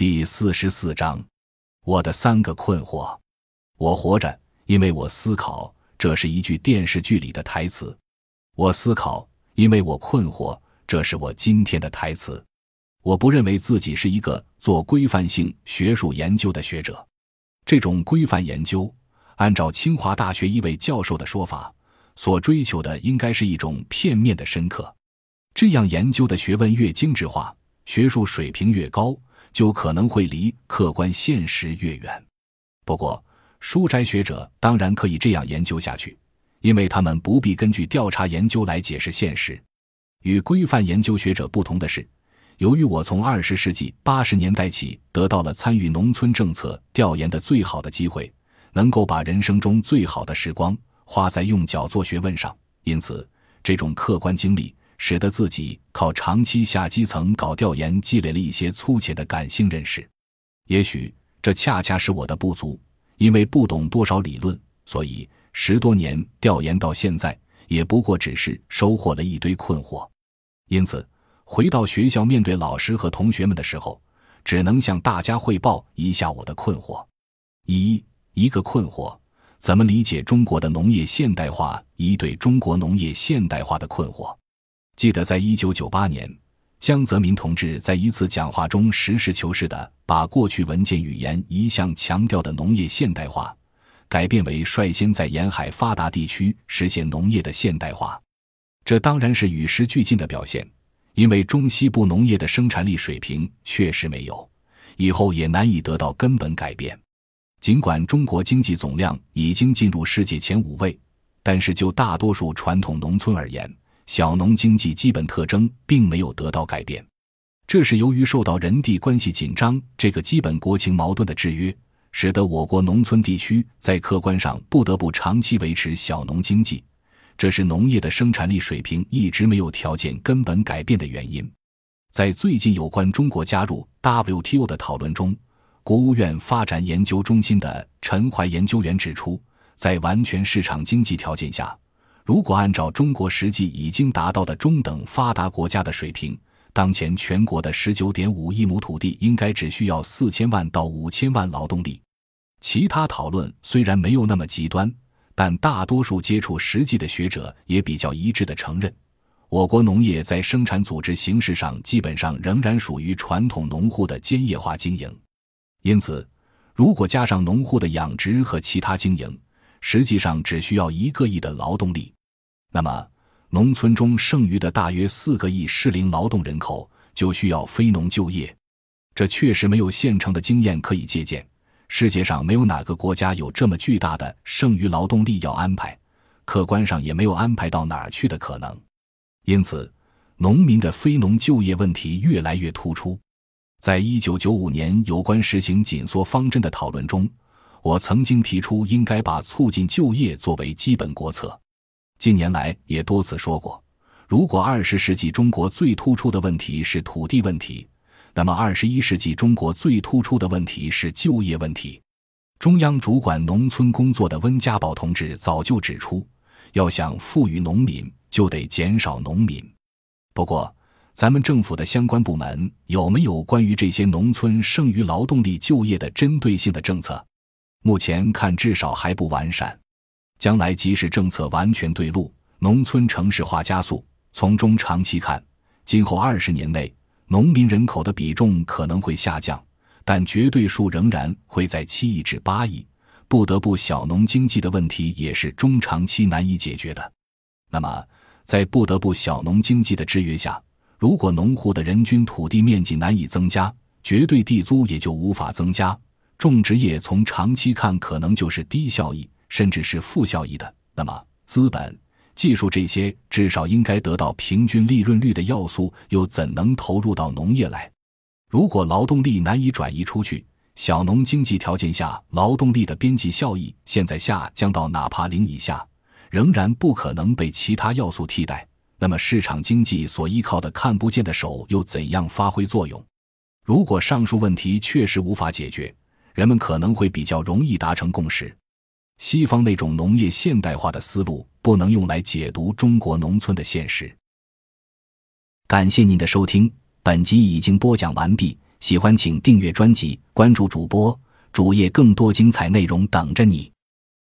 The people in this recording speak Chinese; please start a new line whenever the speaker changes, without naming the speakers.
第四十四章，我的三个困惑。我活着，因为我思考。这是一句电视剧里的台词。我思考，因为我困惑。这是我今天的台词。我不认为自己是一个做规范性学术研究的学者。这种规范研究，按照清华大学一位教授的说法，所追求的应该是一种片面的深刻。这样研究的学问越精致化，学术水平越高，就可能会离客观现实越远。不过，书斋学者当然可以这样研究下去，因为他们不必根据调查研究来解释现实。与规范研究学者不同的是，由于我从二十世纪八十年代起得到了参与农村政策调研的最好的机会，能够把人生中最好的时光花在用脚做学问上，因此这种客观经历使得自己靠长期下基层搞调研积累了一些粗浅的感性认识。也许这恰恰是我的不足。因为不懂多少理论，所以十多年调研到现在，也不过只是收获了一堆困惑。因此，回到学校面对老师和同学们的时候，只能向大家汇报一下我的困惑。一一个困惑：怎么理解中国的农业现代化？一对中国农业现代化的困惑。记得在一九九八年。江泽民同志在一次讲话中实事求是地把过去文件语言一向强调的农业现代化，改变为率先在沿海发达地区实现农业的现代化。这当然是与时俱进的表现，因为中西部农业的生产力水平确实没有，以后也难以得到根本改变。尽管中国经济总量已经进入世界前五位，但是就大多数传统农村而言，小农经济基本特征并没有得到改变，这是由于受到人地关系紧张这个基本国情矛盾的制约，使得我国农村地区在客观上不得不长期维持小农经济，这是农业的生产力水平一直没有条件根本改变的原因。在最近有关中国加入 WTO 的讨论中，国务院发展研究中心的陈怀研究员指出，在完全市场经济条件下。如果按照中国实际已经达到的中等发达国家的水平，当前全国的十九点五亿亩土地应该只需要四千万到五千万劳动力。其他讨论虽然没有那么极端，但大多数接触实际的学者也比较一致的承认，我国农业在生产组织形式上基本上仍然属于传统农户的兼业化经营。因此，如果加上农户的养殖和其他经营，实际上只需要一个亿的劳动力。那么，农村中剩余的大约四个亿适龄劳动人口就需要非农就业，这确实没有现成的经验可以借鉴。世界上没有哪个国家有这么巨大的剩余劳动力要安排，客观上也没有安排到哪儿去的可能。因此，农民的非农就业问题越来越突出。在一九九五年有关实行紧缩方针的讨论中，我曾经提出应该把促进就业作为基本国策。近年来也多次说过，如果二十世纪中国最突出的问题是土地问题，那么二十一世纪中国最突出的问题是就业问题。中央主管农村工作的温家宝同志早就指出，要想富裕农民，就得减少农民。不过，咱们政府的相关部门有没有关于这些农村剩余劳动力就业的针对性的政策？目前看，至少还不完善。将来即使政策完全对路，农村城市化加速，从中长期看，今后二十年内，农民人口的比重可能会下降，但绝对数仍然会在七亿至八亿。不得不小农经济的问题也是中长期难以解决的。那么，在不得不小农经济的制约下，如果农户的人均土地面积难以增加，绝对地租也就无法增加，种植业从长期看可能就是低效益。甚至是负效益的，那么资本、技术这些至少应该得到平均利润率的要素，又怎能投入到农业来？如果劳动力难以转移出去，小农经济条件下劳动力的边际效益现在下降到哪怕零以下，仍然不可能被其他要素替代。那么市场经济所依靠的看不见的手又怎样发挥作用？如果上述问题确实无法解决，人们可能会比较容易达成共识。西方那种农业现代化的思路不能用来解读中国农村的现实。感谢您的收听，本集已经播讲完毕。喜欢请订阅专辑，关注主播主页，更多精彩内容等着你。